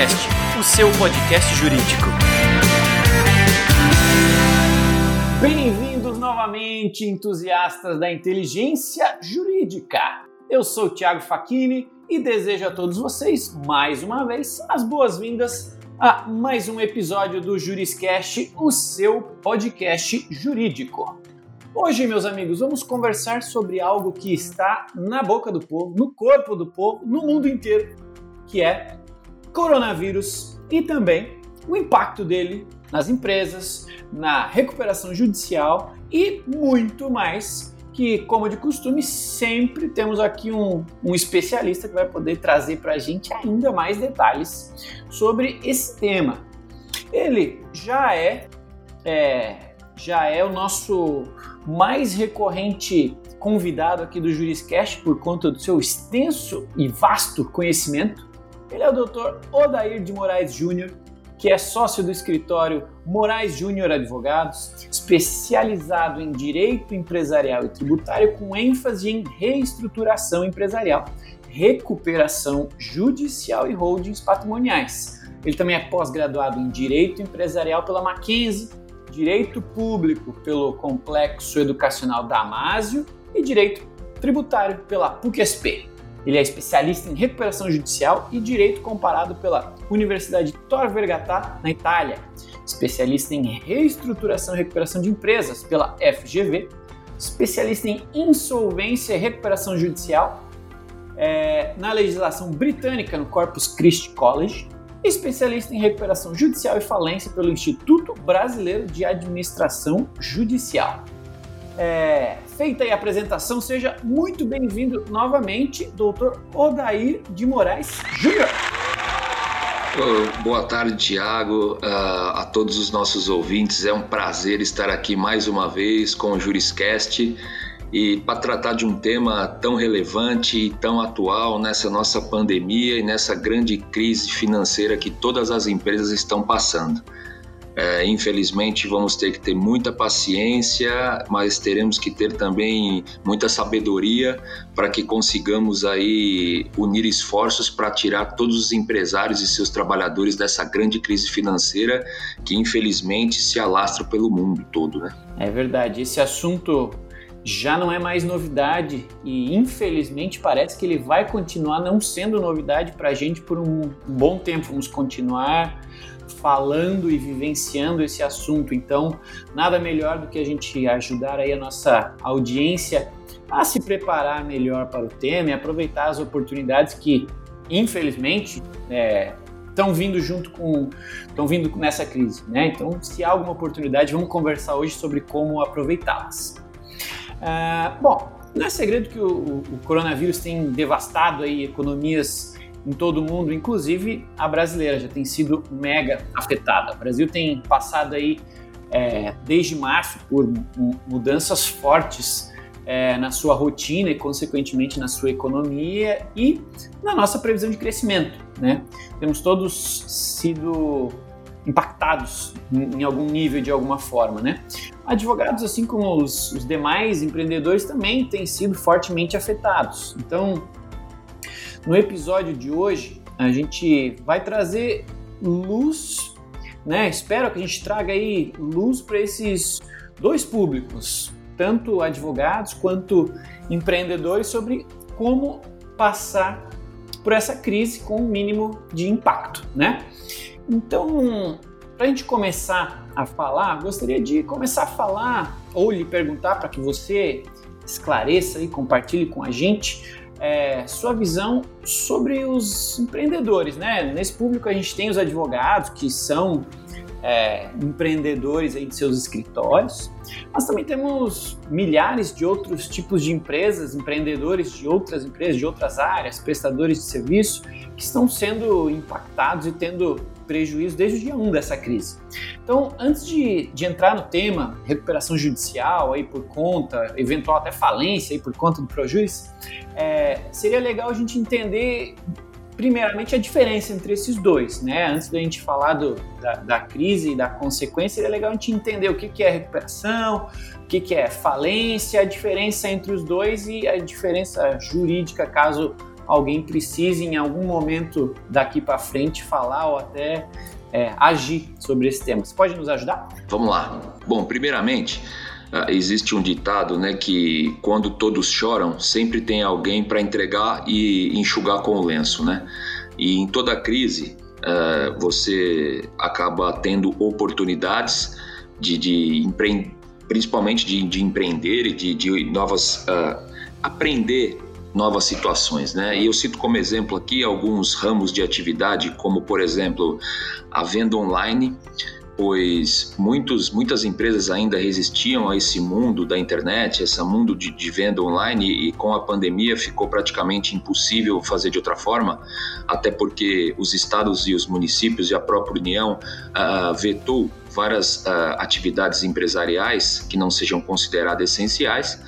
Juriscast, o seu podcast jurídico. Bem-vindos novamente, entusiastas da inteligência jurídica. Eu sou o Thiago Facchini e desejo a todos vocês, mais uma vez, as boas-vindas a mais um episódio do Juriscast, o seu podcast jurídico. Hoje, meus amigos, vamos conversar sobre algo que está na boca do povo, no corpo do povo, no mundo inteiro, que é coronavírus e também o impacto dele nas empresas, na recuperação judicial e muito mais. Que, como de costume, sempre temos aqui um, um especialista que vai poder trazer para a gente ainda mais detalhes sobre esse tema. Ele já é, é já é o nosso mais recorrente convidado aqui do Juriscast por conta do seu extenso e vasto conhecimento. Ele é o Dr. Odair de Moraes Júnior, que é sócio do escritório Moraes Júnior Advogados, especializado em direito empresarial e tributário com ênfase em reestruturação empresarial, recuperação judicial e holdings patrimoniais. Ele também é pós-graduado em direito empresarial pela Mackenzie Direito Público pelo Complexo Educacional Damásio e Direito Tributário pela PUC-SP. Ele é especialista em recuperação judicial e direito comparado pela Universidade Tor Vergata, na Itália. Especialista em reestruturação e recuperação de empresas pela FGV. Especialista em insolvência e recuperação judicial é, na legislação britânica no Corpus Christi College especialista em recuperação judicial e falência pelo Instituto Brasileiro de Administração Judicial. É, feita a apresentação, seja muito bem-vindo novamente, doutor Odair de Moraes Júnior. Boa tarde, Tiago, a todos os nossos ouvintes. É um prazer estar aqui mais uma vez com o Juriscast e para tratar de um tema tão relevante e tão atual nessa nossa pandemia e nessa grande crise financeira que todas as empresas estão passando. É, infelizmente, vamos ter que ter muita paciência, mas teremos que ter também muita sabedoria para que consigamos aí unir esforços para tirar todos os empresários e seus trabalhadores dessa grande crise financeira que infelizmente se alastra pelo mundo todo, né? É verdade. Esse assunto já não é mais novidade e infelizmente parece que ele vai continuar não sendo novidade para a gente por um bom tempo. Vamos continuar falando e vivenciando esse assunto. Então, nada melhor do que a gente ajudar aí a nossa audiência a se preparar melhor para o tema e aproveitar as oportunidades que, infelizmente, estão é, vindo junto com estão vindo nessa crise, né? Então, se há alguma oportunidade, vamos conversar hoje sobre como aproveitá-las. Uh, bom, não é segredo que o, o, coronavírus tem devastado aí economias em todo o mundo, inclusive a brasileira já tem sido mega afetada. O Brasil tem passado aí é, desde março por mudanças fortes é, na sua rotina e, consequentemente, na sua economia e na nossa previsão de crescimento. Né? Temos todos sido impactados em algum nível, de alguma forma, né? Advogados, assim como os, os demais empreendedores, também têm sido fortemente afetados. Então, no episódio de hoje, a gente vai trazer luz, né? Espero que a gente traga aí luz para esses dois públicos, tanto advogados quanto empreendedores, sobre como passar por essa crise com o mínimo de impacto, né? Então, para a gente começar a falar, gostaria de começar a falar ou lhe perguntar para que você esclareça e compartilhe com a gente é, sua visão sobre os empreendedores, né? Nesse público a gente tem os advogados que são é, empreendedores aí de seus escritórios, mas também temos milhares de outros tipos de empresas, empreendedores de outras empresas, de outras áreas, prestadores de serviço, que estão sendo impactados e tendo prejuízo desde o dia 1 dessa crise. Então, antes de, de entrar no tema recuperação judicial aí por conta, eventual até falência aí por conta do prejuízo, é, seria legal a gente entender primeiramente a diferença entre esses dois, né? Antes da gente falar do, da, da, crise e da consequência, seria legal a gente entender o que, que é recuperação, o que, que é falência, a diferença entre os dois e a diferença jurídica, caso alguém precise em algum momento daqui para frente falar ou até é, agir sobre esse tema. Você pode nos ajudar? Vamos lá. Bom, primeiramente, Uh, existe um ditado, né, que quando todos choram, sempre tem alguém para entregar e enxugar com o lenço, né? E em toda crise, uh, você acaba tendo oportunidades de, de empre... principalmente de, de, empreender e de, de novas uh, aprender novas situações, né? E eu cito como exemplo aqui alguns ramos de atividade, como por exemplo a venda online, pois muitos, muitas empresas ainda resistiam a esse mundo da internet, esse mundo de, de, venda online, e com a pandemia ficou praticamente impossível fazer de outra forma, até porque os estados e os municípios e a própria União uh, vetou várias uh, atividades empresariais que não sejam consideradas essenciais.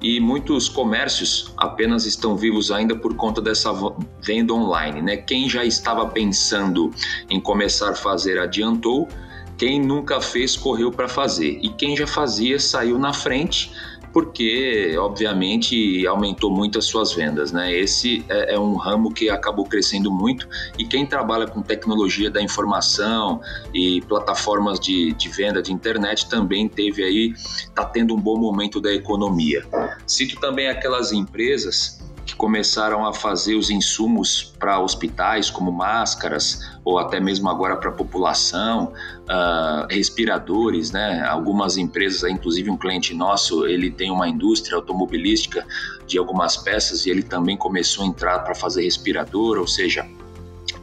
E muitos comércios apenas estão vivos ainda por conta dessa venda online. Né? Quem já estava pensando em começar a fazer adiantou, quem nunca fez correu para fazer e quem já fazia saiu na frente porque obviamente aumentou muito as suas vendas, né? Esse é, é, um ramo que acabou crescendo muito e quem trabalha com tecnologia da informação e plataformas de, de venda de internet também teve aí, tá tendo um bom momento da economia. Cito também aquelas empresas que começaram a fazer os insumos para hospitais, como máscaras, ou até mesmo agora para a população, uh, respiradores, né? Algumas empresas, inclusive um cliente nosso, ele tem uma indústria automobilística de algumas peças e ele também começou a entrar para fazer respirador, ou seja,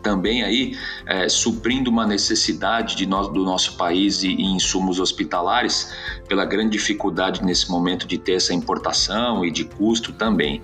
também aí é, suprindo uma necessidade de nós, do nosso país e, e insumos hospitalares, pela grande dificuldade nesse momento de ter essa importação e de custo também.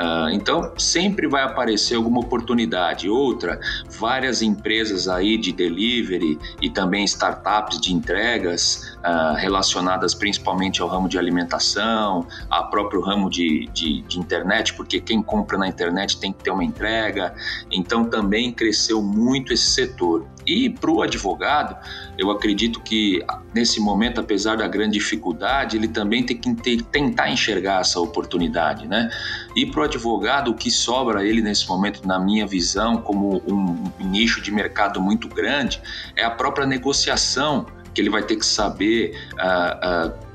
Uh, então, sempre vai aparecer alguma oportunidade. Outra, várias empresas aí de delivery e também startups de entregas uh, relacionadas principalmente ao ramo de alimentação, ao próprio ramo de, de, de, internet, porque quem compra na internet tem que ter uma entrega. Então, também cresceu muito esse setor. E para o advogado, eu acredito que nesse momento, apesar da grande dificuldade, ele também tem que ter, tentar enxergar essa oportunidade, né? E para o advogado, o que sobra ele nesse momento, na minha visão, como um, um nicho de mercado muito grande, é a própria negociação que ele vai ter que saber. Uh, uh,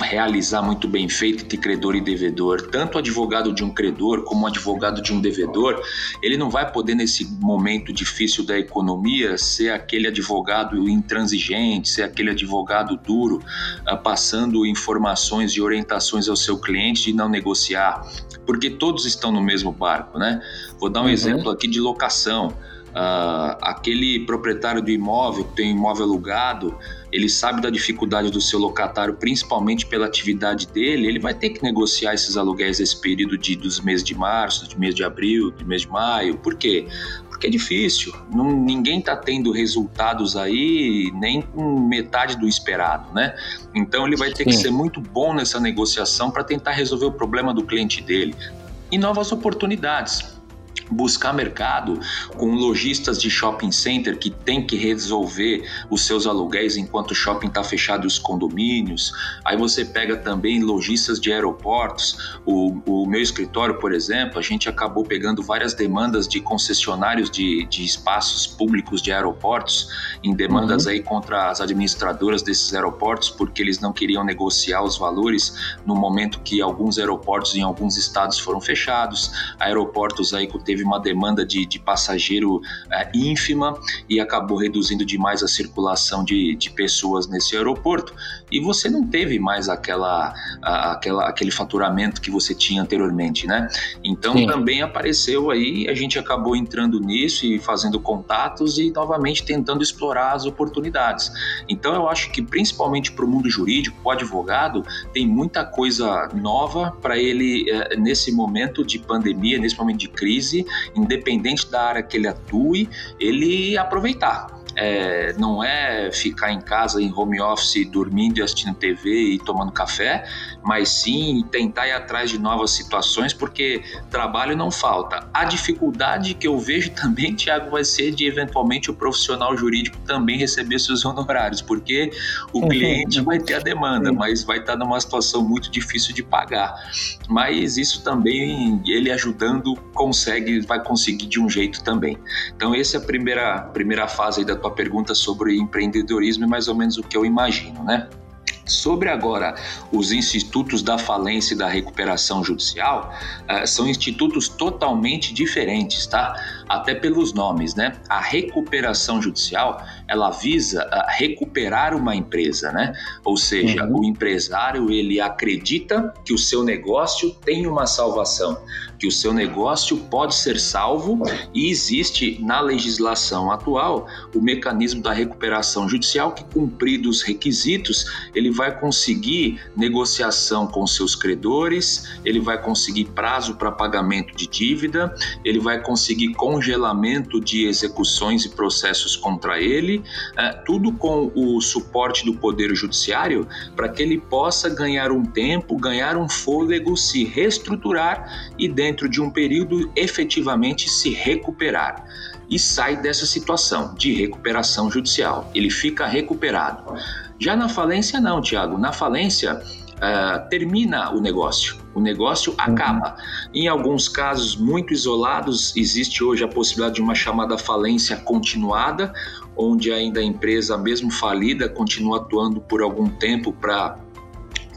realizar muito bem feito entre credor e devedor, tanto o advogado de um credor como o advogado de um devedor, ele não vai poder nesse momento difícil da economia ser aquele advogado intransigente, ser aquele advogado duro, uh, passando informações e orientações ao seu cliente de não negociar, porque todos estão no mesmo barco, né? Vou dar um uhum. exemplo aqui de locação. Uh, aquele proprietário do imóvel que tem imóvel alugado, ele sabe da dificuldade do seu locatário, principalmente pela atividade dele, ele vai ter que negociar esses aluguéis nesse período de, dos meses de março, do mês de abril, do mês de maio. Por quê? Porque é difícil. Não, ninguém está tendo resultados aí nem com metade do esperado, né? Então ele vai ter Sim. que ser muito bom nessa negociação para tentar resolver o problema do cliente dele. E novas oportunidades buscar mercado com lojistas de shopping center que tem que resolver os seus aluguéis enquanto o shopping está fechado e os condomínios. Aí você pega também lojistas de aeroportos. O, o meu escritório, por exemplo, a gente acabou pegando várias demandas de concessionários de, de espaços públicos de aeroportos, em demandas uhum. aí contra as administradoras desses aeroportos, porque eles não queriam negociar os valores no momento que alguns aeroportos em alguns estados foram fechados, aeroportos aí que teve uma demanda de, de passageiro é, ínfima e acabou reduzindo demais a circulação de, de pessoas nesse aeroporto e você não teve mais aquela, a, aquela aquele faturamento que você tinha anteriormente, né? Então Sim. também apareceu aí, a gente acabou entrando nisso e fazendo contatos e novamente tentando explorar as oportunidades. Então eu acho que principalmente para o mundo jurídico, o advogado tem muita coisa nova para ele é, nesse momento de pandemia, nesse momento de crise crise, independente da área que ele atue, ele aproveitar. É, não é ficar em casa em home office dormindo e assistindo TV e tomando café, mas sim tentar ir atrás de novas situações, porque trabalho não falta. A dificuldade que eu vejo também, Tiago, vai ser de eventualmente o profissional jurídico também receber seus honorários, porque o cliente vai ter a demanda, mas vai estar numa situação muito difícil de pagar. Mas isso também, ele ajudando, consegue, vai conseguir de um jeito também. Então, essa é a primeira, primeira fase da tua pergunta sobre empreendedorismo e mais ou menos o que eu imagino, né? Sobre agora os institutos da falência e da recuperação judicial, uh, são institutos totalmente diferentes, tá? Até pelos nomes, né? A recuperação judicial, ela visa uh, recuperar uma empresa, né? Ou seja, uhum. o empresário, ele acredita que o seu negócio tem uma salvação que o seu negócio pode ser salvo e existe na legislação atual o mecanismo da recuperação judicial que, cumpridos os requisitos, ele vai conseguir negociação com seus credores, ele vai conseguir prazo para pagamento de dívida, ele vai conseguir congelamento de execuções e processos contra ele, é, tudo com o suporte do Poder Judiciário para que ele possa ganhar um tempo, ganhar um fôlego, se reestruturar e dentro de um período efetivamente se recuperar e sai dessa situação de recuperação judicial. Ele fica recuperado. Já na falência, não, Tiago. Na falência, uh, termina o negócio. O negócio uhum. acaba. Em alguns casos muito isolados, existe hoje a possibilidade de uma chamada falência continuada, onde ainda a empresa, mesmo falida, continua atuando por algum tempo para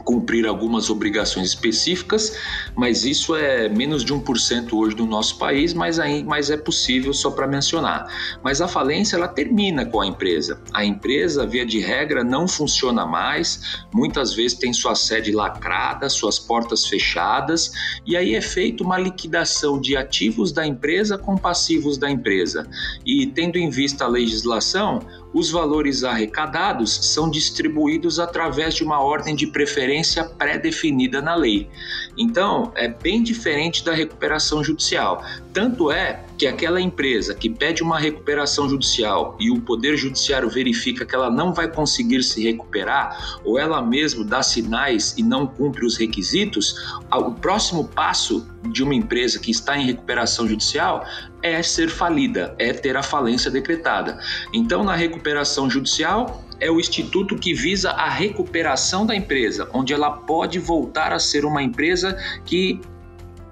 cumprir algumas obrigações específicas, mas isso é menos de 1% hoje no nosso país, mas, aí, mas é possível só para mencionar. Mas a falência ela termina com a empresa. A empresa, via de regra, não funciona mais, muitas vezes tem sua sede lacrada, suas portas fechadas, e aí é feita uma liquidação de ativos da empresa com passivos da empresa. E tendo em vista a legislação, os valores arrecadados são distribuídos através de uma ordem de preferência pré-definida na lei. Então, é bem diferente da recuperação judicial. Tanto é que aquela empresa que pede uma recuperação judicial e o Poder Judiciário verifica que ela não vai conseguir se recuperar, ou ela mesma dá sinais e não cumpre os requisitos, o próximo passo de uma empresa que está em recuperação judicial é ser falida, é ter a falência decretada. Então, na recuperação judicial, é o instituto que visa a recuperação da empresa, onde ela pode voltar a ser uma empresa que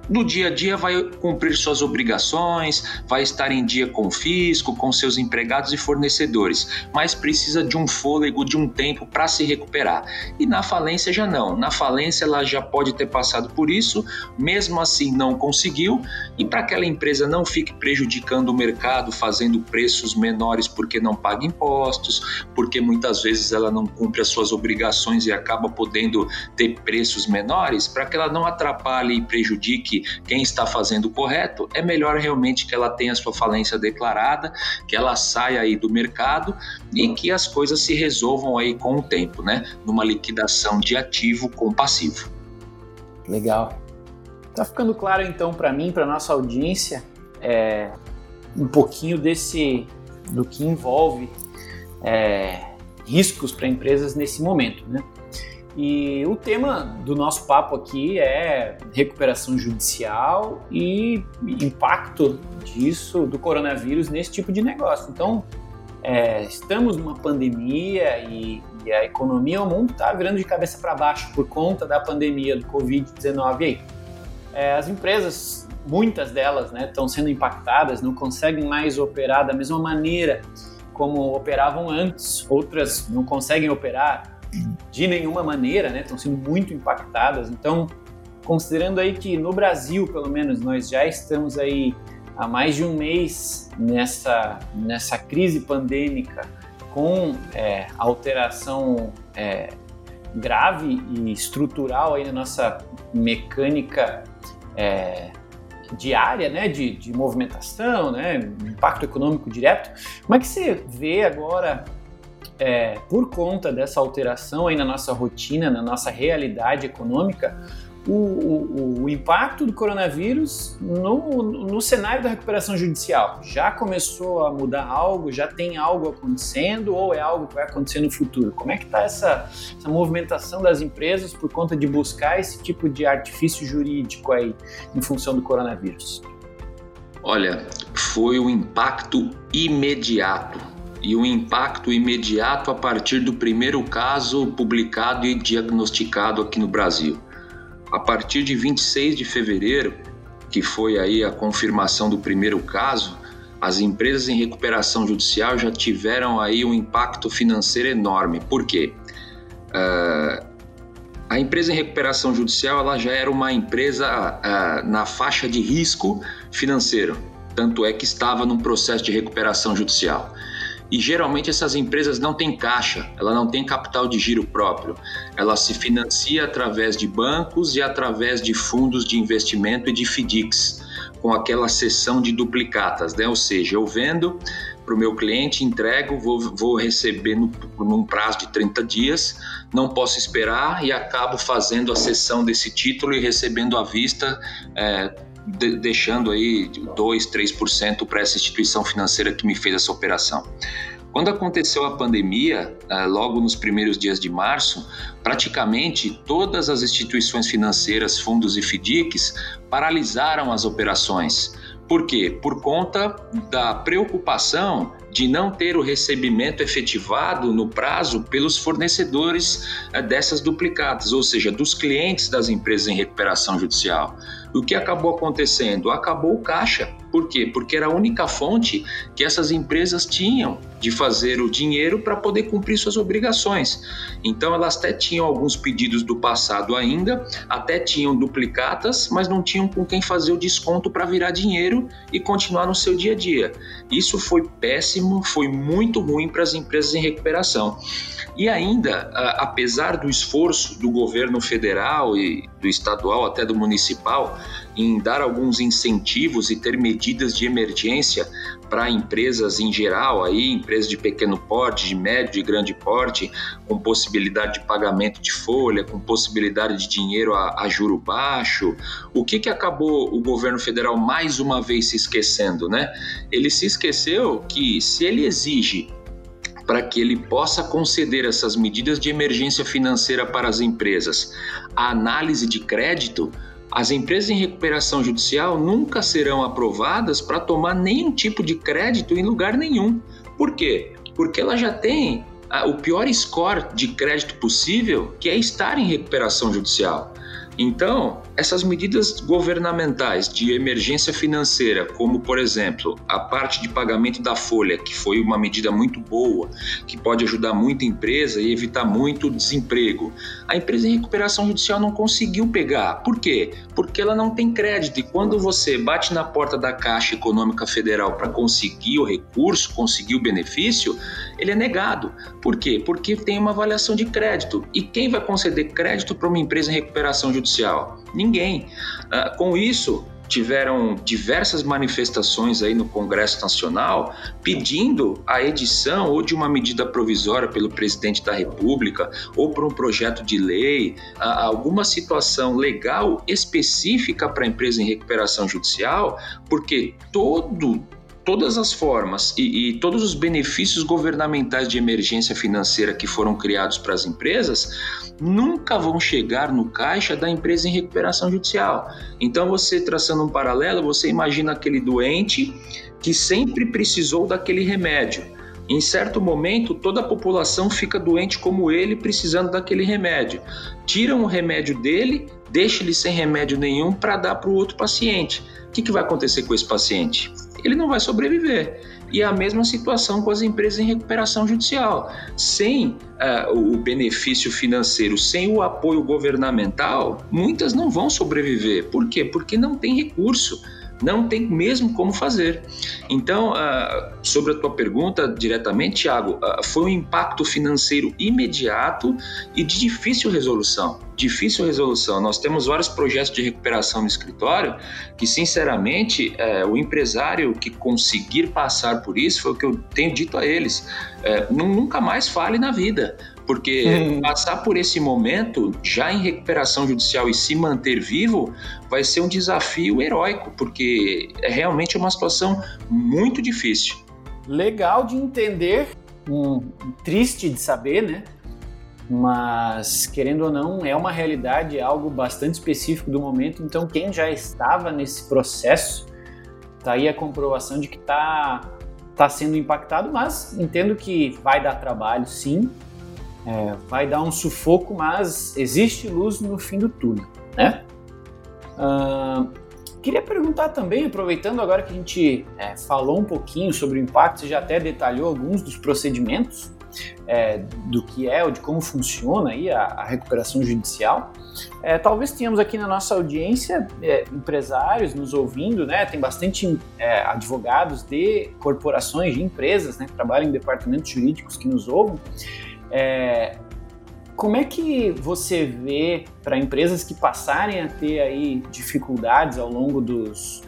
no dia a dia vai cumprir suas obrigações, vai estar em dia com o fisco, com seus empregados e fornecedores, mas precisa de um fôlego, de um tempo para se recuperar. E na falência já não. Na falência ela já pode ter passado por isso, mesmo assim não conseguiu, e para aquela empresa não fique prejudicando o mercado, fazendo preços menores porque não paga impostos, porque muitas vezes ela não cumpre as suas obrigações e acaba podendo ter preços menores, para que ela não atrapalhe e prejudique quem está fazendo o correto, é melhor realmente que ela tenha sua falência declarada, que ela saia aí do mercado e que as coisas se resolvam aí com o tempo, né? Numa liquidação de ativo com passivo. Legal. Tá ficando claro então para mim, para nossa audiência, é, um pouquinho desse do que envolve é, riscos para empresas nesse momento, né? E o tema do nosso papo aqui é recuperação judicial e impacto disso, do coronavírus, nesse tipo de negócio. Então, é, estamos numa pandemia e, e, a economia, o mundo está virando de cabeça para baixo por conta da pandemia do Covid-19 aí. É, as empresas, muitas delas, estão né, sendo impactadas, não conseguem mais operar da mesma maneira como operavam antes, outras não conseguem operar de nenhuma maneira, né? Estão sendo muito impactadas. Então, considerando aí que no Brasil, pelo menos, nós já estamos aí há mais de um mês nessa, nessa crise pandêmica com é, alteração é, grave e estrutural aí na nossa mecânica é, diária, né, de, de movimentação, né, impacto econômico direto. Como é que você vê agora é, por conta dessa alteração aí na nossa rotina, na nossa realidade econômica, o, o, o, impacto do coronavírus no, no cenário da recuperação judicial? Já começou a mudar algo? Já tem algo acontecendo ou é algo que vai acontecer no futuro? Como é que está essa, essa movimentação das empresas por conta de buscar esse tipo de artifício jurídico aí em função do coronavírus? Olha, foi um impacto imediato e um impacto imediato a partir do primeiro caso publicado e diagnosticado aqui no Brasil. A partir de 26 de fevereiro, que foi aí a confirmação do primeiro caso, as empresas em recuperação judicial já tiveram aí um impacto financeiro enorme. Por quê? Uh, a empresa em recuperação judicial ela já era uma empresa uh, na faixa de risco financeiro, tanto é que estava num processo de recuperação judicial. E geralmente essas empresas não têm caixa, ela não tem capital de giro próprio. Ela se financia através de bancos e através de fundos de investimento e de FDICs, com aquela sessão de duplicatas, né? Ou seja, eu vendo para o meu cliente, entrego, vou, vou receber no, num prazo de 30 dias, não posso esperar e acabo fazendo a cessão desse título e recebendo à vista. É, de, deixando aí 2, 3% para essa instituição financeira que me fez essa operação. Quando aconteceu a pandemia, eh, logo nos primeiros dias de março, praticamente todas as instituições financeiras, fundos e FDICs paralisaram as operações. Por quê? Por conta da preocupação de não ter o recebimento efetivado no prazo pelos fornecedores eh, dessas duplicadas, ou seja, dos clientes das empresas em recuperação judicial. O que acabou acontecendo? Acabou o caixa. Por quê? Porque era a única fonte que essas empresas tinham de fazer o dinheiro para poder cumprir suas obrigações. Então elas até tinham alguns pedidos do passado ainda, até tinham duplicatas, mas não tinham com quem fazer o desconto para virar dinheiro e continuar no seu dia a dia. Isso foi péssimo, foi muito ruim para as empresas em recuperação. E ainda, apesar do esforço do governo federal e do estadual até do municipal em dar alguns incentivos e ter medidas de emergência para empresas em geral, aí empresas de pequeno porte, de médio e grande porte, com possibilidade de pagamento de folha, com possibilidade de dinheiro a, a juro baixo. O que, que acabou o governo federal mais uma vez se esquecendo, né? Ele se esqueceu que se ele exige para que ele possa conceder essas medidas de emergência financeira para as empresas. A análise de crédito, as empresas em recuperação judicial nunca serão aprovadas para tomar nenhum tipo de crédito em lugar nenhum. Por quê? Porque ela já tem o pior score de crédito possível, que é estar em recuperação judicial. Então, essas medidas governamentais de emergência financeira, como por exemplo a parte de pagamento da folha, que foi uma medida muito boa, que pode ajudar muito a empresa e evitar muito desemprego, a empresa em recuperação judicial não conseguiu pegar. Por quê? Porque ela não tem crédito. E quando você bate na porta da Caixa Econômica Federal para conseguir o recurso, conseguir o benefício, ele é negado. Por quê? Porque tem uma avaliação de crédito. E quem vai conceder crédito para uma empresa em recuperação judicial? Judicial? Ninguém. Uh, com isso, tiveram diversas manifestações aí no Congresso Nacional pedindo a edição ou de uma medida provisória pelo presidente da República ou por um projeto de lei, alguma situação legal específica para a empresa em recuperação judicial, porque todo todas as formas e, e, todos os benefícios governamentais de emergência financeira que foram criados para as empresas nunca vão chegar no caixa da empresa em recuperação judicial. Então, você traçando um paralelo, você imagina aquele doente que sempre precisou daquele remédio. Em certo momento, toda a população fica doente como ele, precisando daquele remédio. Tiram o remédio dele, deixa ele sem remédio nenhum para dar para o outro paciente. O que, que vai acontecer com esse paciente? Ele não vai sobreviver. E a mesma situação com as empresas em recuperação judicial. Sem uh, o benefício financeiro, sem o apoio governamental, muitas não vão sobreviver. Por quê? Porque não tem recurso não tem mesmo como fazer. Então, uh, sobre a tua pergunta diretamente, Thiago, uh, foi um impacto financeiro imediato e de difícil resolução. Difícil resolução. Nós temos vários projetos de recuperação no escritório que, sinceramente, uh, o empresário que conseguir passar por isso, foi o que eu tenho dito a eles, eh, nunca mais fale na vida porque passar por esse momento, já em recuperação judicial e se manter vivo, vai ser um desafio heróico, porque é realmente uma situação muito difícil. Legal de entender, um, triste de saber, né? Mas, querendo ou não, é uma realidade, é algo bastante específico do momento. Então, quem já estava nesse processo, tá aí a comprovação de que está tá sendo impactado, mas entendo que vai dar trabalho, sim. É, vai dar um sufoco, mas existe luz no fim do túnel, né? Uh, queria perguntar também, aproveitando agora que a gente é, falou um pouquinho sobre o impacto, você já até detalhou alguns dos procedimentos, é, do que é ou de como funciona aí a, a recuperação judicial. É, talvez tenhamos aqui na nossa audiência é, empresários nos ouvindo, né? Tem bastante é, advogados de corporações, de empresas, né? Que trabalham em departamentos jurídicos que nos ouvem. É, como é que você vê para empresas que passarem a ter aí dificuldades ao longo dos,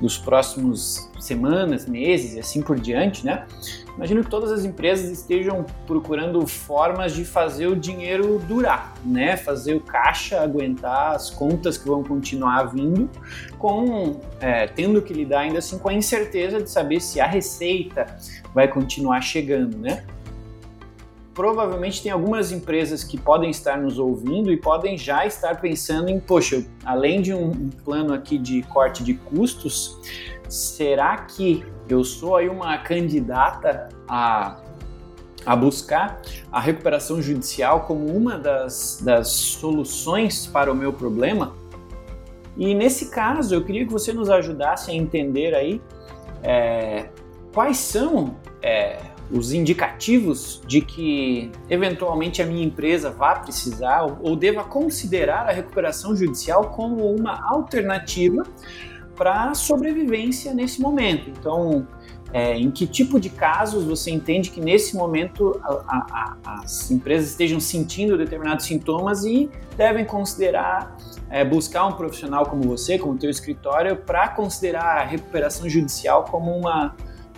dos próximos semanas, meses e assim por diante, né? Imagino que todas as empresas estejam procurando formas de fazer o dinheiro durar, né? Fazer o caixa aguentar as contas que vão continuar vindo, com é, tendo que lidar ainda assim com a incerteza de saber se a receita vai continuar chegando, né? Provavelmente tem algumas empresas que podem estar nos ouvindo e podem já estar pensando em, poxa, além de um plano aqui de corte de custos, será que eu sou aí uma candidata a, a buscar a recuperação judicial como uma das, das soluções para o meu problema? E nesse caso, eu queria que você nos ajudasse a entender aí é, quais são é, os indicativos de que eventualmente a minha empresa vá precisar ou deva considerar a recuperação judicial como uma alternativa para sobrevivência nesse momento. Então, é, em que tipo de casos você entende que nesse momento a, a, as empresas estejam sentindo determinados sintomas e devem considerar é, buscar um profissional como você, como o teu escritório, para considerar a recuperação judicial como uma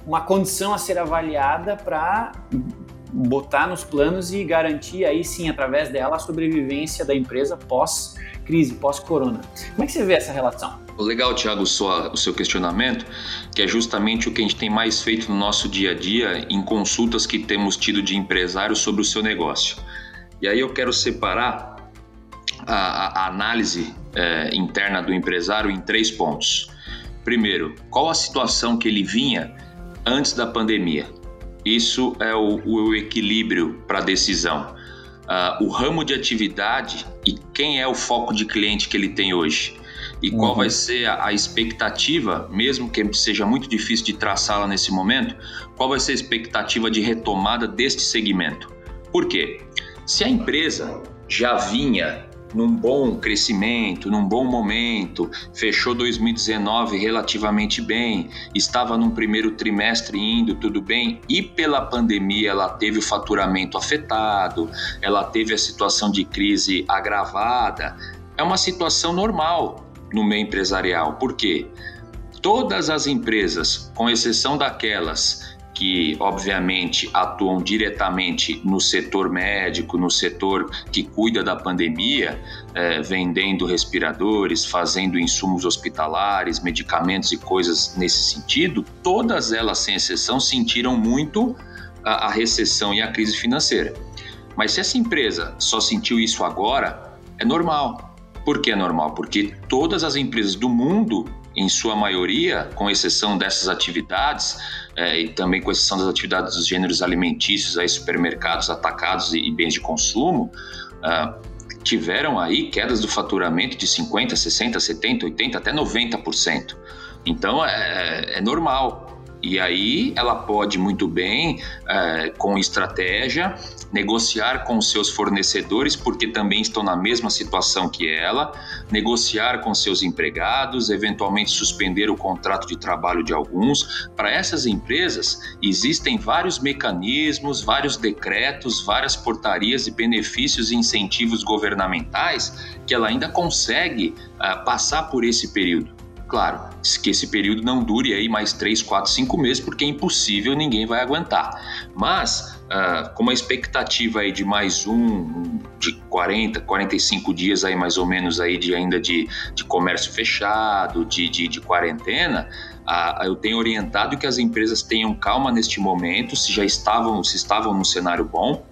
uma condição a ser avaliada para botar nos planos e garantir aí sim, através dela, a sobrevivência da empresa pós-crise, pós-corona. Como é que você vê essa relação? Legal, Thiago, o seu questionamento, que é justamente o que a gente tem mais feito no nosso dia a dia em consultas que temos tido de empresários sobre o seu negócio. E aí eu quero separar a, a análise é, interna do empresário em três pontos. Primeiro, qual a situação que ele vinha antes da pandemia. Isso é o, o equilíbrio para a decisão. Uh, o ramo de atividade e quem é o foco de cliente que ele tem hoje. E uhum. qual vai ser a, a, expectativa, mesmo que seja muito difícil de traçá-la nesse momento, qual vai ser a expectativa de retomada deste segmento? Por quê? Se a empresa já vinha num bom crescimento, num bom momento, fechou 2019 relativamente bem, estava num primeiro trimestre indo tudo bem, e pela pandemia ela teve o faturamento afetado, ela teve a situação de crise agravada. É uma situação normal no meio empresarial. Por quê? Todas as empresas, com exceção daquelas que obviamente atuam diretamente no setor médico, no setor que cuida da pandemia, é, vendendo respiradores, fazendo insumos hospitalares, medicamentos e coisas nesse sentido, todas elas, sem exceção, sentiram muito a, a recessão e a crise financeira. Mas se essa empresa só sentiu isso agora, é normal. Por que é normal? Porque todas as empresas do mundo em sua maioria, com exceção dessas atividades, é, e também com exceção das atividades dos gêneros alimentícios, aí, supermercados, atacados e, e bens de consumo, uh, tiveram aí quedas do faturamento de 50%, 60%, 70%, 80%, até 90%. Então é, é normal. E aí ela pode muito bem, é, com estratégia, negociar com seus fornecedores, porque também estão na mesma situação que ela, negociar com seus empregados, eventualmente suspender o contrato de trabalho de alguns. Para essas empresas, existem vários mecanismos, vários decretos, várias portarias e benefícios e incentivos governamentais que ela ainda consegue uh, passar por esse período. Claro, que esse período não dure aí mais 3, 4, 5 meses, porque é impossível, ninguém vai aguentar. Mas, uh, com uma expectativa aí de mais um, de 40, 45 dias aí mais ou menos aí de ainda de, de comércio fechado, de, de, de quarentena, uh, eu tenho orientado que as empresas tenham calma neste momento, se já estavam, se estavam num cenário bom,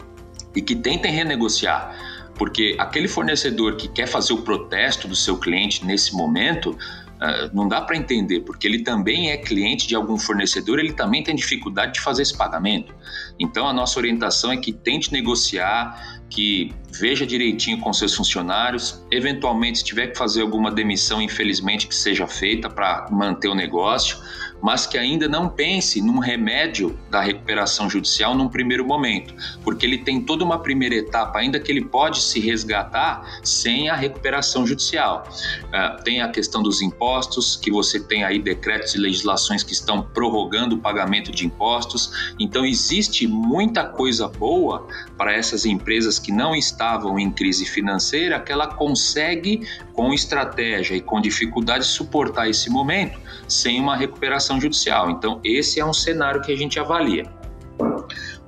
e que tentem renegociar porque aquele fornecedor que quer fazer o protesto do seu cliente nesse momento, Uh, não dá para entender, porque ele também é cliente de algum fornecedor, ele também tem dificuldade de fazer esse pagamento. Então, a nossa orientação é que tente negociar, que veja direitinho com seus funcionários, eventualmente, se tiver que fazer alguma demissão, infelizmente, que seja feita para manter o negócio, mas que ainda não pense num remédio da recuperação judicial num primeiro momento, porque ele tem toda uma primeira etapa ainda que ele pode se resgatar sem a recuperação judicial. Uh, tem a questão dos impostos, que você tem aí decretos e legislações que estão prorrogando o pagamento de impostos, então existe muita coisa boa para essas empresas que não estavam em crise financeira, que ela consegue com estratégia e com dificuldade suportar esse momento sem uma recuperação judicial. Então, esse é um cenário que a gente avalia.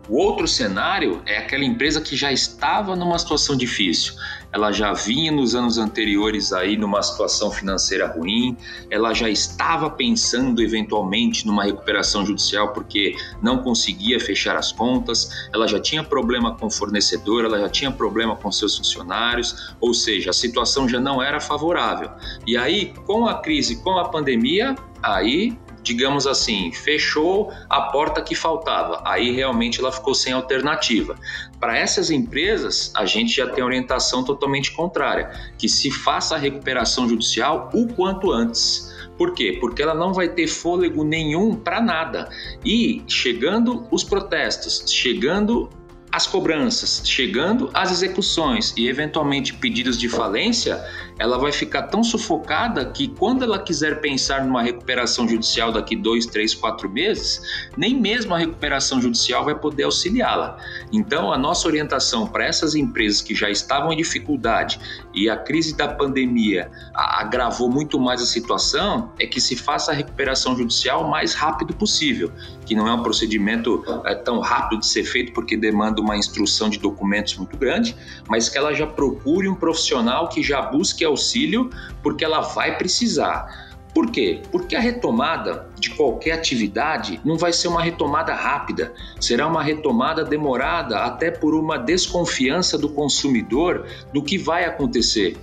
O outro cenário é aquela empresa que já estava numa situação difícil. Ela já vinha nos anos anteriores aí numa situação financeira ruim, ela já estava pensando eventualmente numa recuperação judicial porque não conseguia fechar as contas, ela já tinha problema com o fornecedor, ela já tinha problema com seus funcionários, ou seja, a situação já não era favorável. E aí, com a crise, com a pandemia, aí digamos assim, fechou a porta que faltava. Aí realmente ela ficou sem alternativa. Para essas empresas, a gente já tem orientação totalmente contrária, que se faça a recuperação judicial o quanto antes. Por quê? Porque ela não vai ter fôlego nenhum para nada. E chegando os protestos, chegando as cobranças, chegando às execuções e eventualmente pedidos de falência, ela vai ficar tão sufocada que quando ela quiser pensar numa recuperação judicial daqui dois, três, quatro meses, nem mesmo a recuperação judicial vai poder auxiliá-la. Então, a nossa orientação para essas empresas que já estavam em dificuldade e a crise da pandemia agravou muito mais a situação é que se faça a recuperação judicial o mais rápido possível, que não é um procedimento é, tão rápido de ser feito porque demanda uma instrução de documentos muito grande, mas que ela já procure um profissional que já busque auxílio, porque ela vai precisar. Por quê? Porque a retomada de qualquer atividade não vai ser uma retomada rápida, será uma retomada demorada, até por uma desconfiança do consumidor do que vai acontecer.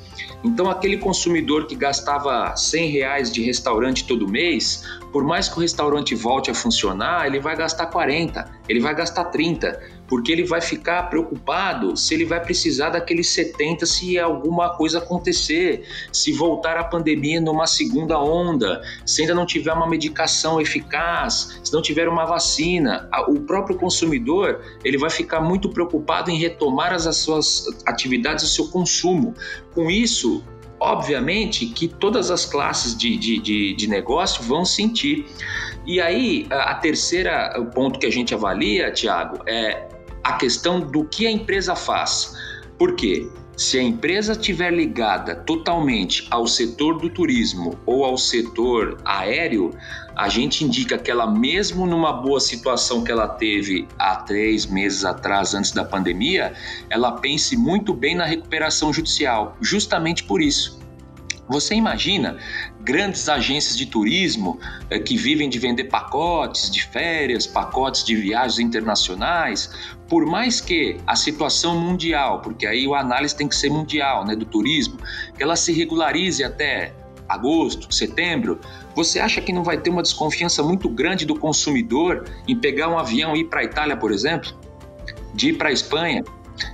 Então, aquele consumidor que gastava 100 reais de restaurante todo mês, por mais que o restaurante volte a funcionar, ele vai gastar 40, ele vai gastar 30, porque ele vai ficar preocupado se ele vai precisar daqueles 70 se alguma coisa acontecer, se voltar a pandemia numa segunda onda, se ainda não tiver uma medicação eficaz, se não tiver uma vacina. O próprio consumidor ele vai ficar muito preocupado em retomar as, as suas atividades, o seu consumo. Com isso, obviamente que todas as classes de, de, de, de negócio vão sentir. E aí, a, terceira ponto que a gente avalia, Tiago, é a questão do que a empresa faz. Por quê? Se a empresa estiver ligada totalmente ao setor do turismo ou ao setor aéreo, a gente indica que ela, mesmo numa boa situação que ela teve há três meses atrás, antes da pandemia, ela pense muito bem na recuperação judicial, justamente por isso. Você imagina grandes agências de turismo eh, que vivem de vender pacotes de férias, pacotes de viagens internacionais, por mais que a situação mundial, porque aí a análise tem que ser mundial, né, do turismo, que ela se regularize até agosto, setembro, você acha que não vai ter uma desconfiança muito grande do consumidor em pegar um avião e ir para a Itália, por exemplo? De ir para a Espanha?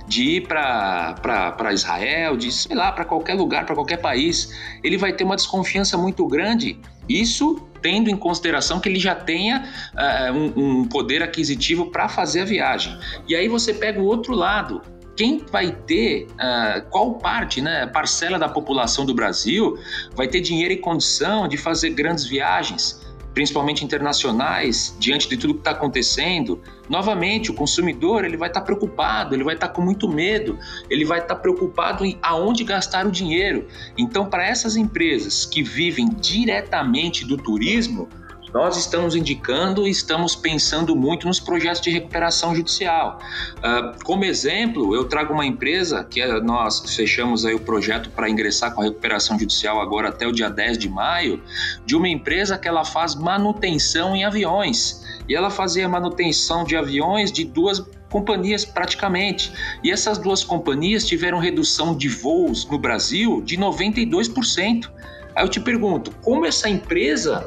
De ir para Israel, de sei lá, para qualquer lugar, para qualquer país, ele vai ter uma desconfiança muito grande. Isso tendo em consideração que ele já tenha uh, um, um poder aquisitivo para fazer a viagem. E aí você pega o outro lado, quem vai ter, uh, qual parte, né, parcela da população do Brasil vai ter dinheiro e condição de fazer grandes viagens? Principalmente internacionais, diante de tudo que está acontecendo, novamente o consumidor ele vai estar tá preocupado, ele vai estar tá com muito medo, ele vai estar tá preocupado em aonde gastar o dinheiro. Então, para essas empresas que vivem diretamente do turismo, nós estamos indicando e estamos pensando muito nos projetos de recuperação judicial. Uh, como exemplo, eu trago uma empresa que é, nós fechamos aí o projeto para ingressar com a recuperação judicial agora até o dia 10 de maio, de uma empresa que ela faz manutenção em aviões. E ela fazia manutenção de aviões de duas companhias praticamente. E essas duas companhias tiveram redução de voos no Brasil de 92%. Aí eu te pergunto, como essa empresa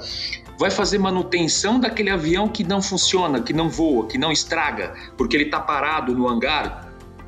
vai fazer manutenção daquele avião que não funciona, que não voa, que não estraga, porque ele está parado no hangar.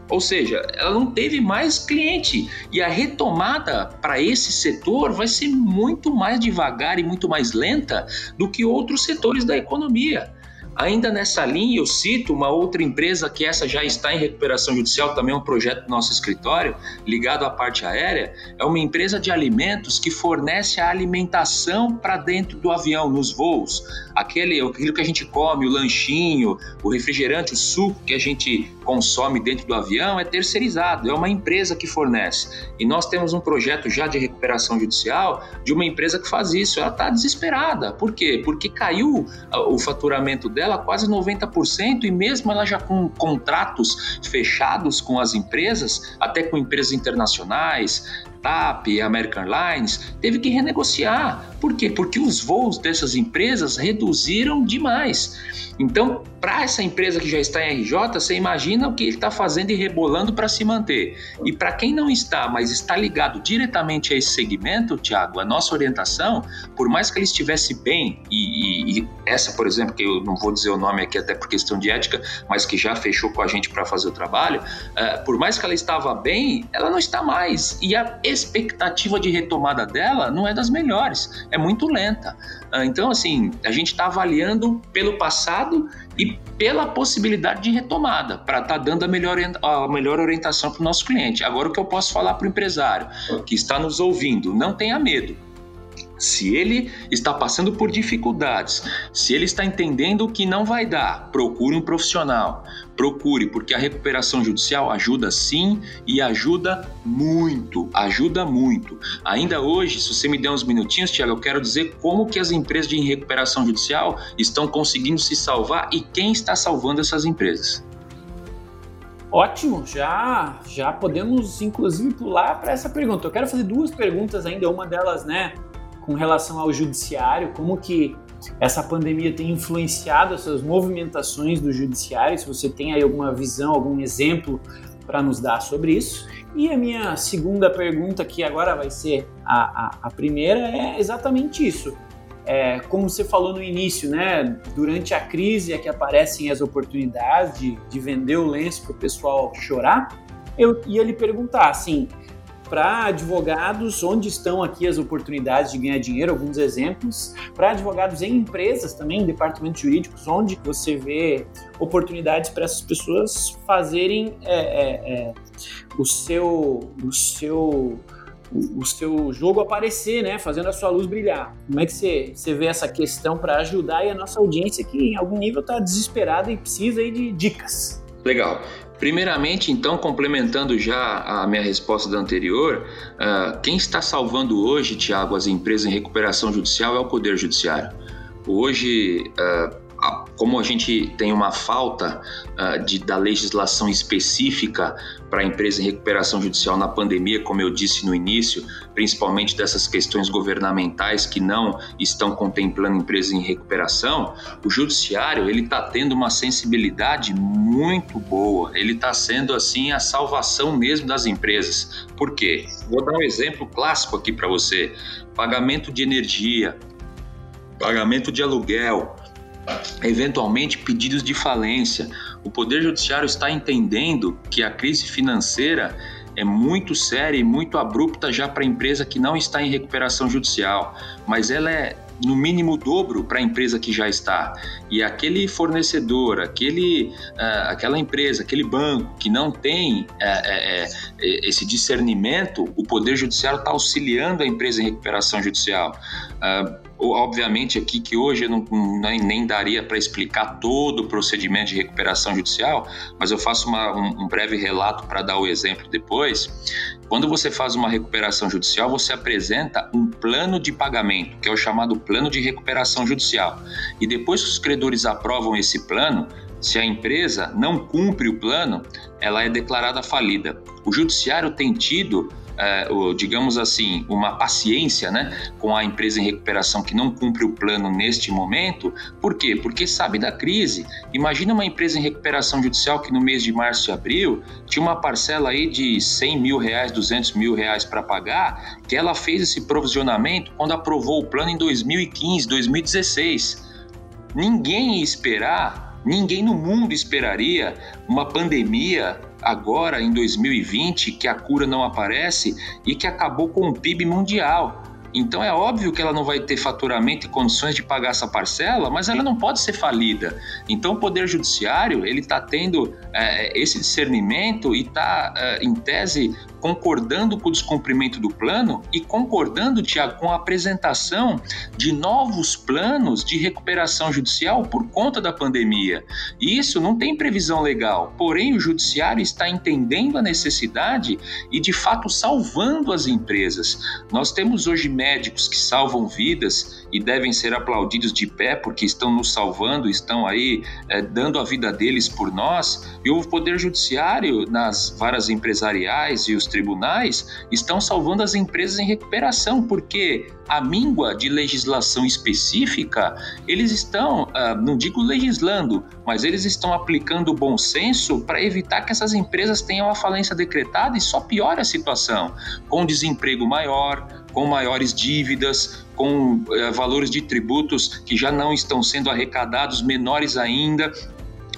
Ou seja, ela não teve mais cliente e a retomada para esse setor vai ser muito mais devagar e muito mais lenta do que outros setores da economia. Ainda nessa linha, eu cito uma outra empresa que essa já está em recuperação judicial, também é um projeto do nosso escritório, ligado à parte aérea, é uma empresa de alimentos que fornece a alimentação para dentro do avião, nos voos. Aquele, aquilo que a gente come, o lanchinho, o refrigerante, o suco que a gente consome dentro do avião é terceirizado, é uma empresa que fornece. E nós temos um projeto já de recuperação judicial de uma empresa que faz isso. Ela está desesperada. Por quê? Porque caiu o faturamento dela quase 90% e mesmo ela já com contratos fechados com as empresas, até com empresas internacionais, TAP, American Airlines, teve que renegociar. Por quê? Porque os voos dessas empresas reduziram demais. Então, para essa empresa que já está em RJ, você imagina o que ele está fazendo e rebolando para se manter. E para quem não está, mas está ligado diretamente a esse segmento, Tiago, a nossa orientação, por mais que ele estivesse bem, e, e, essa, por exemplo, que eu não vou dizer o nome aqui até por questão de ética, mas que já fechou com a gente para fazer o trabalho, uh, por mais que ela estava bem, ela não está mais. E a expectativa de retomada dela não é das melhores, é muito lenta. Uh, então, assim, a gente está avaliando pelo passado e pela possibilidade de retomada, para estar tá dando a melhor, a melhor orientação para o nosso cliente. Agora, o que eu posso falar para o empresário que está nos ouvindo, não tenha medo. Se ele está passando por dificuldades, se ele está entendendo que não vai dar, procure um profissional. Procure, porque a recuperação judicial ajuda sim e ajuda muito, ajuda muito. Ainda hoje, se você me der uns minutinhos, Tiago, eu quero dizer como que as empresas de recuperação judicial estão conseguindo se salvar e quem está salvando essas empresas. Ótimo, já já podemos inclusive pular para essa pergunta. Eu quero fazer duas perguntas ainda, uma delas, né, com relação ao judiciário, como que essa pandemia tem influenciado essas movimentações do judiciário, se você tem aí alguma visão, algum exemplo para nos dar sobre isso. E a minha segunda pergunta, que agora vai ser a, a, a primeira, é exatamente isso. É, como você falou no início, né, durante a crise é que aparecem as oportunidades de, de vender o lenço para o pessoal chorar. Eu ia lhe perguntar, assim, para advogados, onde estão aqui as oportunidades de ganhar dinheiro, alguns exemplos. Para advogados em empresas também, em departamentos jurídicos, onde você vê oportunidades para essas pessoas fazerem é, é, é, o seu o seu o seu jogo aparecer, né, fazendo a sua luz brilhar. Como é que você, você vê essa questão para ajudar e a nossa audiência que em algum nível está desesperada e precisa aí de dicas? Legal. Primeiramente, então, complementando já a minha resposta da anterior, uh, quem está salvando hoje, Tiago, as empresas em recuperação judicial é o Poder Judiciário. Hoje, uh, como a gente tem uma falta uh, de, da legislação específica para a empresa em recuperação judicial na pandemia, como eu disse no início, principalmente dessas questões governamentais que não estão contemplando empresas em recuperação, o judiciário ele está tendo uma sensibilidade muito boa. Ele está sendo assim a salvação mesmo das empresas. Por quê? Vou dar um exemplo clássico aqui para você: pagamento de energia, pagamento de aluguel eventualmente pedidos de falência. O Poder Judiciário está entendendo que a crise financeira é muito séria e muito abrupta já para a empresa que não está em recuperação judicial, mas ela é no mínimo o dobro para a empresa que já está. E aquele fornecedor, aquele, uh, aquela empresa, aquele banco que não tem uh, uh, esse discernimento, o Poder Judiciário está auxiliando a empresa em recuperação judicial. Obviamente aqui que hoje eu não, nem, nem daria para explicar todo o procedimento de recuperação judicial, mas eu faço uma, um, um breve relato para dar o exemplo depois. Quando você faz uma recuperação judicial, você apresenta um plano de pagamento, que é o chamado plano de recuperação judicial. E depois que os credores aprovam esse plano, se a empresa não cumpre o plano, ela é declarada falida. O judiciário tem tido é, digamos assim, uma paciência né, com a empresa em recuperação que não cumpre o plano neste momento. Por quê? Porque sabe da crise. Imagina uma empresa em recuperação judicial que no mês de março e abril tinha uma parcela aí de 100 mil reais, 200 mil reais para pagar, que ela fez esse provisionamento quando aprovou o plano em 2015, 2016. Ninguém ia esperar, ninguém no mundo esperaria uma pandemia agora em 2020 que a cura não aparece e que acabou com o PIB mundial. Então é óbvio que ela não vai ter faturamento e condições de pagar essa parcela, mas ela não pode ser falida. Então o Poder Judiciário ele está tendo é, esse discernimento e está, é, em tese, concordando com o descumprimento do plano e concordando, Tiago, com a apresentação de novos planos de recuperação judicial por conta da pandemia. E isso não tem previsão legal, porém o judiciário está entendendo a necessidade e de fato salvando as empresas. Nós temos hoje médicos que salvam vidas e devem ser aplaudidos de pé porque estão nos salvando, estão aí é, dando a vida deles por nós, e o Poder Judiciário, nas varas empresariais e os tribunais estão salvando as empresas em recuperação, porque a míngua de legislação específica, eles estão, ah, não digo legislando, mas eles estão aplicando o bom senso para evitar que essas empresas tenham a falência decretada e só piore a situação, com desemprego maior, com maiores dívidas, com eh, valores de tributos que já não estão sendo arrecadados menores ainda.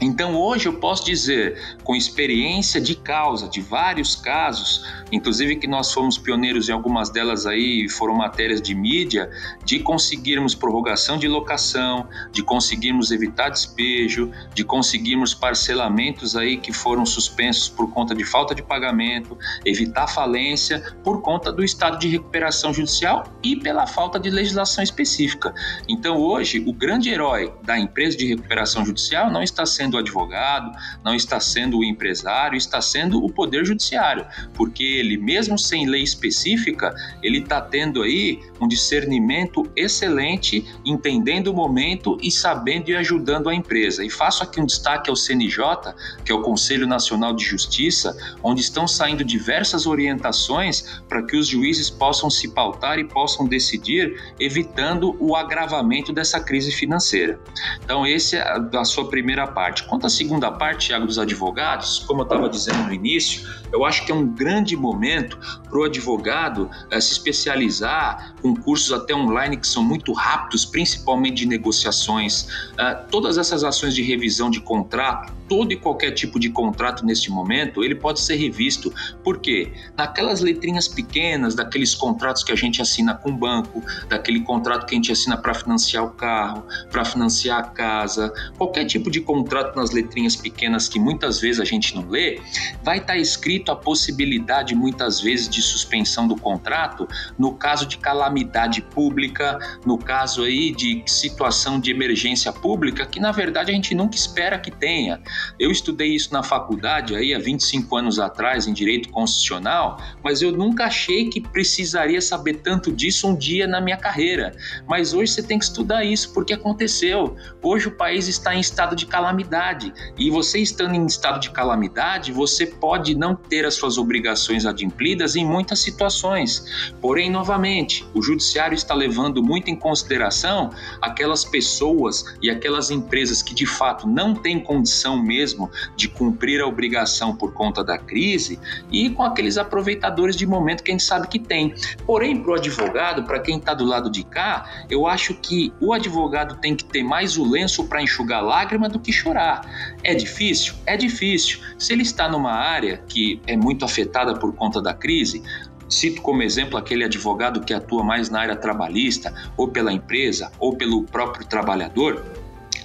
Então hoje eu posso dizer, com experiência de causa de vários casos, inclusive que nós fomos pioneiros em algumas delas aí, foram matérias de mídia, de conseguirmos prorrogação de locação, de conseguirmos evitar despejo, de conseguirmos parcelamentos aí que foram suspensos por conta de falta de pagamento, evitar falência por conta do estado de recuperação judicial e pela falta de legislação específica. Então hoje o grande herói da empresa de recuperação judicial não está sendo sendo o advogado, não está sendo o empresário, está sendo o poder judiciário, porque ele, mesmo sem lei específica, ele está tendo aí um discernimento excelente, entendendo o momento e sabendo e ajudando a empresa. E faço aqui um destaque ao CNJ, que é o Conselho Nacional de Justiça, onde estão saindo diversas orientações para que os juízes possam se pautar e possam decidir, evitando o agravamento dessa crise financeira. Então, esse é a sua primeira parte parte. Quanto à segunda parte, Tiago, dos advogados, como eu estava dizendo no início, eu acho que é um grande momento para o advogado eh, se especializar com cursos até online que são muito rápidos, principalmente de negociações. Uh, todas essas ações de revisão de contrato, todo e qualquer tipo de contrato neste momento, ele pode ser revisto. Por quê? Naquelas letrinhas pequenas, daqueles contratos que a gente assina com o banco, daquele contrato que a gente assina para financiar o carro, para financiar a casa, qualquer tipo de contrato nas letrinhas pequenas que muitas vezes a gente não lê, vai estar tá escrito a possibilidade muitas vezes de suspensão do contrato no caso de calamidade pública, no caso aí de situação de emergência pública, que na verdade a gente nunca espera que tenha. Eu estudei isso na faculdade aí há 25 anos atrás em direito constitucional, mas eu nunca achei que precisaria saber tanto disso um dia na minha carreira. Mas hoje você tem que estudar isso porque aconteceu. Hoje o país está em estado de calamidade e você estando em estado de calamidade, você pode não ter as suas obrigações adimplidas em muitas situações. Porém, novamente, o judiciário está levando muito em consideração aquelas pessoas e aquelas empresas que de fato não têm condição mesmo de cumprir a obrigação por conta da crise e com aqueles aproveitadores de momento que a gente sabe que tem. Porém, para o advogado, para quem está do lado de cá, eu acho que o advogado tem que ter mais o lenço para enxugar lágrima do que chorar. É difícil? É difícil. Se ele está numa área que é muito afetada por conta da crise, Cito como exemplo aquele advogado que atua mais na área trabalhista, ou pela empresa, ou pelo próprio trabalhador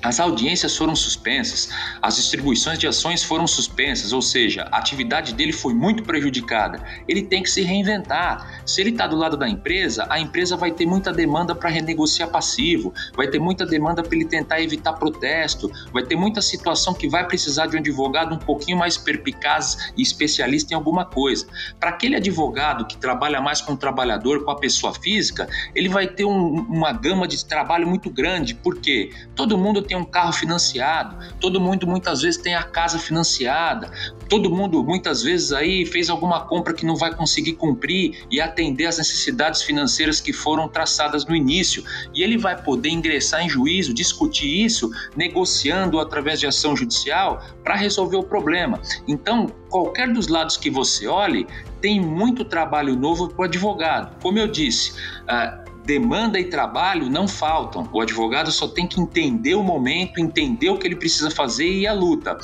as audiências foram suspensas, as distribuições de ações foram suspensas, ou seja, a atividade dele foi muito prejudicada. Ele tem que se reinventar. Se ele está do lado da empresa, a empresa vai ter muita demanda para renegociar passivo, vai ter muita demanda para ele tentar evitar protesto, vai ter muita situação que vai precisar de um advogado um pouquinho mais perpicaz e especialista em alguma coisa. Para aquele advogado que trabalha mais com o trabalhador, com a pessoa física, ele vai ter um, uma gama de trabalho muito grande, porque todo mundo tem tem um carro financiado, todo mundo muitas vezes tem a casa financiada, todo mundo muitas vezes aí fez alguma compra que não vai conseguir cumprir e atender às necessidades financeiras que foram traçadas no início. E ele vai poder ingressar em juízo, discutir isso, negociando através de ação judicial para resolver o problema. Então, qualquer dos lados que você olhe, tem muito trabalho novo para o advogado. Como eu disse, uh, demanda e trabalho não faltam. O advogado só tem que entender o momento, entender o que ele precisa fazer e a luta.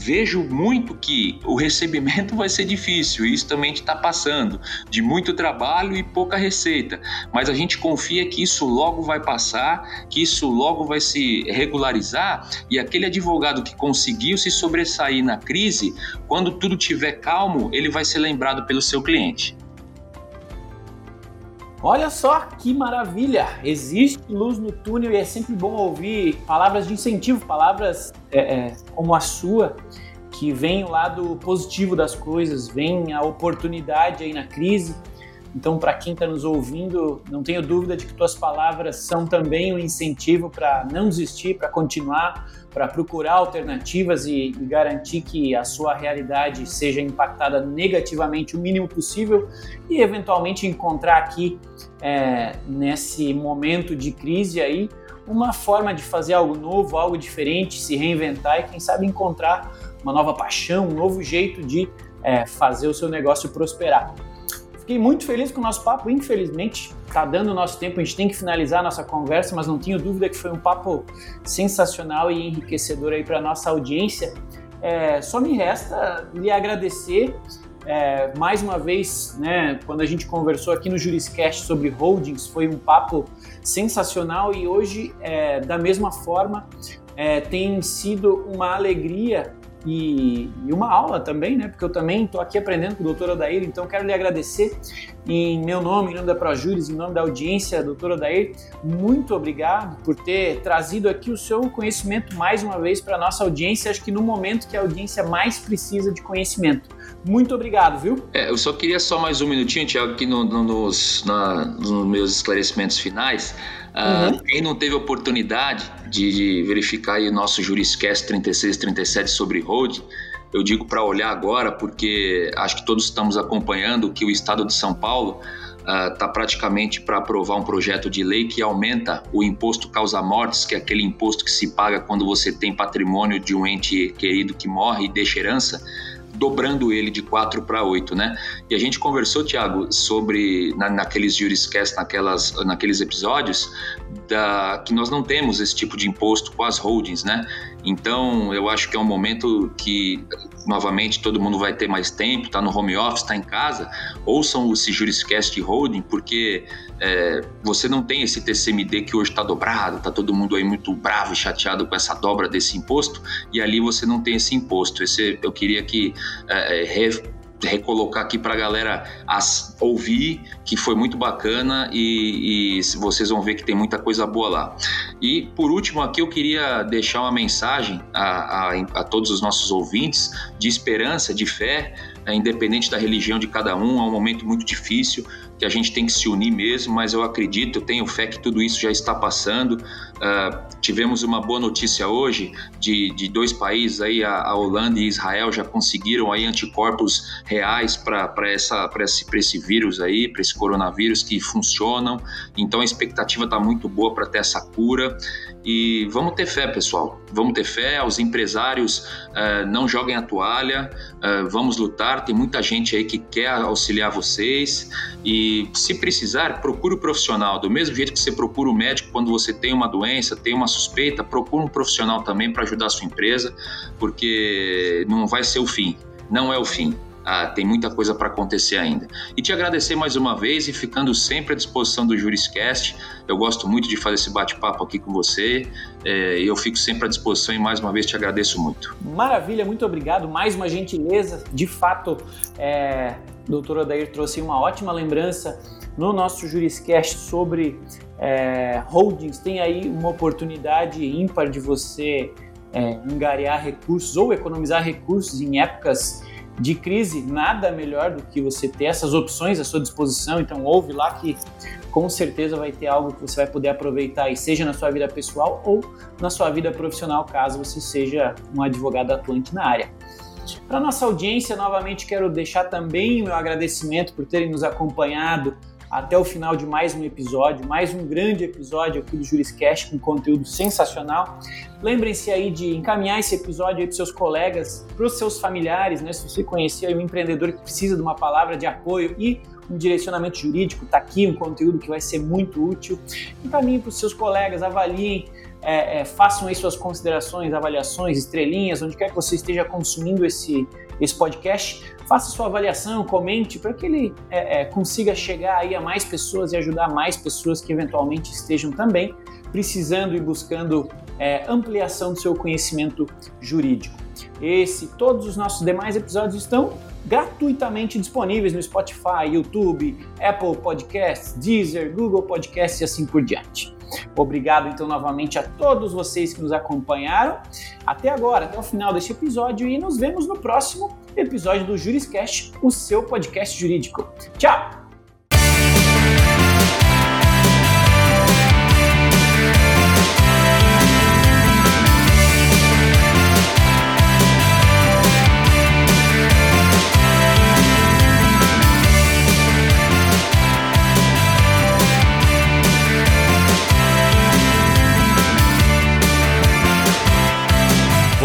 Vejo muito que o recebimento vai ser difícil, e isso também está passando, de muito trabalho e pouca receita. Mas a gente confia que isso logo vai passar, que isso logo vai se regularizar, e aquele advogado que conseguiu se sobressair na crise, quando tudo estiver calmo, ele vai ser lembrado pelo seu cliente. Olha só que maravilha! Existe luz no túnel e é sempre bom ouvir palavras de incentivo, palavras é, é, como a sua, que vem o lado positivo das coisas, vem a oportunidade aí na crise. Então, para quem está nos ouvindo, não tenho dúvida de que tuas palavras são também um incentivo para não desistir, para continuar, para procurar alternativas e, e, garantir que a sua realidade seja impactada negativamente o mínimo possível e eventualmente encontrar aqui é, nesse momento de crise aí uma forma de fazer algo novo, algo diferente, se reinventar e quem sabe encontrar uma nova paixão, um novo jeito de é, fazer o seu negócio prosperar. Fiquei muito feliz com o nosso papo, infelizmente está dando o nosso tempo, a gente tem que finalizar a nossa conversa, mas não tenho dúvida que foi um papo sensacional e enriquecedor aí para nossa audiência. É, só me resta lhe agradecer é, mais uma vez, né, quando a gente conversou aqui no Juriscast sobre holdings, foi um papo sensacional e hoje, é, da mesma forma, é, tem sido uma alegria e, e, uma aula também, né? Porque eu também estou aqui aprendendo com o doutor Odair, então quero lhe agradecer em meu nome, em nome da ProJuris, em nome da audiência, doutor Odair, muito obrigado por ter trazido aqui o seu conhecimento mais uma vez para a nossa audiência, acho que no momento que a audiência mais precisa de conhecimento. Muito obrigado, viu? É, eu só queria só mais um minutinho, Tiago, aqui no, no, nos, na, nos meus esclarecimentos finais. Uh, uhum. Quem não teve oportunidade de, de verificar o nosso Juriscast 36 37 sobre holding, eu digo para olhar agora, porque acho que todos estamos acompanhando que o Estado de São Paulo está uh, praticamente para aprovar um projeto de lei que aumenta o imposto causa-mortes, que é aquele imposto que se paga quando você tem patrimônio de um ente querido que morre e deixa herança dobrando ele de 4 para 8, né? E a gente conversou, Tiago, sobre na, naqueles Juriscast, naquelas, naqueles episódios, da, que nós não temos esse tipo de imposto com as holdings, né? Então, eu acho que é um momento que, novamente, todo mundo vai ter mais tempo, está no home office, está em casa, ouçam o Juriscast Holding, porque é, você não tem esse TCMD que hoje está dobrado, está todo mundo aí muito bravo e chateado com essa dobra desse imposto, e ali você não tem esse imposto. Esse, eu queria que é, é recolocar aqui para a galera as, ouvir, que foi muito bacana e, e, vocês vão ver que tem muita coisa boa lá. E por último aqui eu queria deixar uma mensagem a, a, a todos os nossos ouvintes de esperança, de fé, é, independente da religião de cada um, é um momento muito difícil, que a gente tem que se unir mesmo, mas eu acredito, eu tenho fé que tudo isso já está passando. Uh, tivemos uma boa notícia hoje de, de dois países aí, a, a, Holanda e Israel já conseguiram aí anticorpos reais para esse, esse vírus aí, para esse coronavírus que funcionam. Então a expectativa está muito boa para ter essa cura. E vamos ter fé, pessoal. Vamos ter fé. Os empresários uh, não joguem a toalha. Uh, vamos lutar. Tem muita gente aí que quer auxiliar vocês. E se precisar, procure o profissional. Do mesmo jeito que você procura o médico quando você tem uma doença, tem uma suspeita, procure um profissional também para ajudar a sua empresa, porque não vai ser o fim. Não é o fim. ah, tem muita coisa para acontecer ainda. E te agradecer mais uma vez e ficando sempre à disposição do Juriscast. Eu gosto muito de fazer esse bate-papo aqui com você é, e eu fico sempre à disposição e mais uma vez te agradeço muito. Maravilha, muito obrigado. Mais uma gentileza. De fato, é, doutor Odair trouxe uma ótima lembrança no nosso Juriscast sobre é, holdings. Tem aí uma oportunidade ímpar de você é, angariar recursos ou economizar recursos em épocas de crise, nada melhor do que você ter essas opções à sua disposição. Então, ouve lá que com certeza vai ter algo que você vai poder aproveitar, e seja na sua vida pessoal ou na sua vida profissional, caso você seja um advogado atuante na área. Para nossa audiência, novamente quero deixar também o meu agradecimento por terem nos acompanhado até o final de mais um episódio, mais um grande episódio aqui do Juriscast com conteúdo sensacional. Lembrem-se aí de encaminhar esse episódio para seus colegas, para os seus familiares, né? Se você conhecer um empreendedor que precisa de uma palavra de apoio e um direcionamento jurídico, está aqui um conteúdo que vai ser muito útil. Encaminhe para os seus colegas, avaliem, é, é, façam aí suas considerações, avaliações, estrelinhas, onde quer que você esteja consumindo esse, esse podcast faça sua avaliação, comente para que ele é, é, consiga chegar aí a mais pessoas e ajudar mais pessoas que eventualmente estejam também precisando e buscando é, ampliação do seu conhecimento jurídico. Esse e todos os nossos demais episódios estão gratuitamente disponíveis no Spotify, YouTube, Apple Podcasts, Deezer, Google Podcasts e assim por diante. Obrigado então novamente a todos vocês que nos acompanharam até agora, até o final deste episódio e nos vemos no próximo episódio do Juriscast, o seu podcast jurídico. Tchau!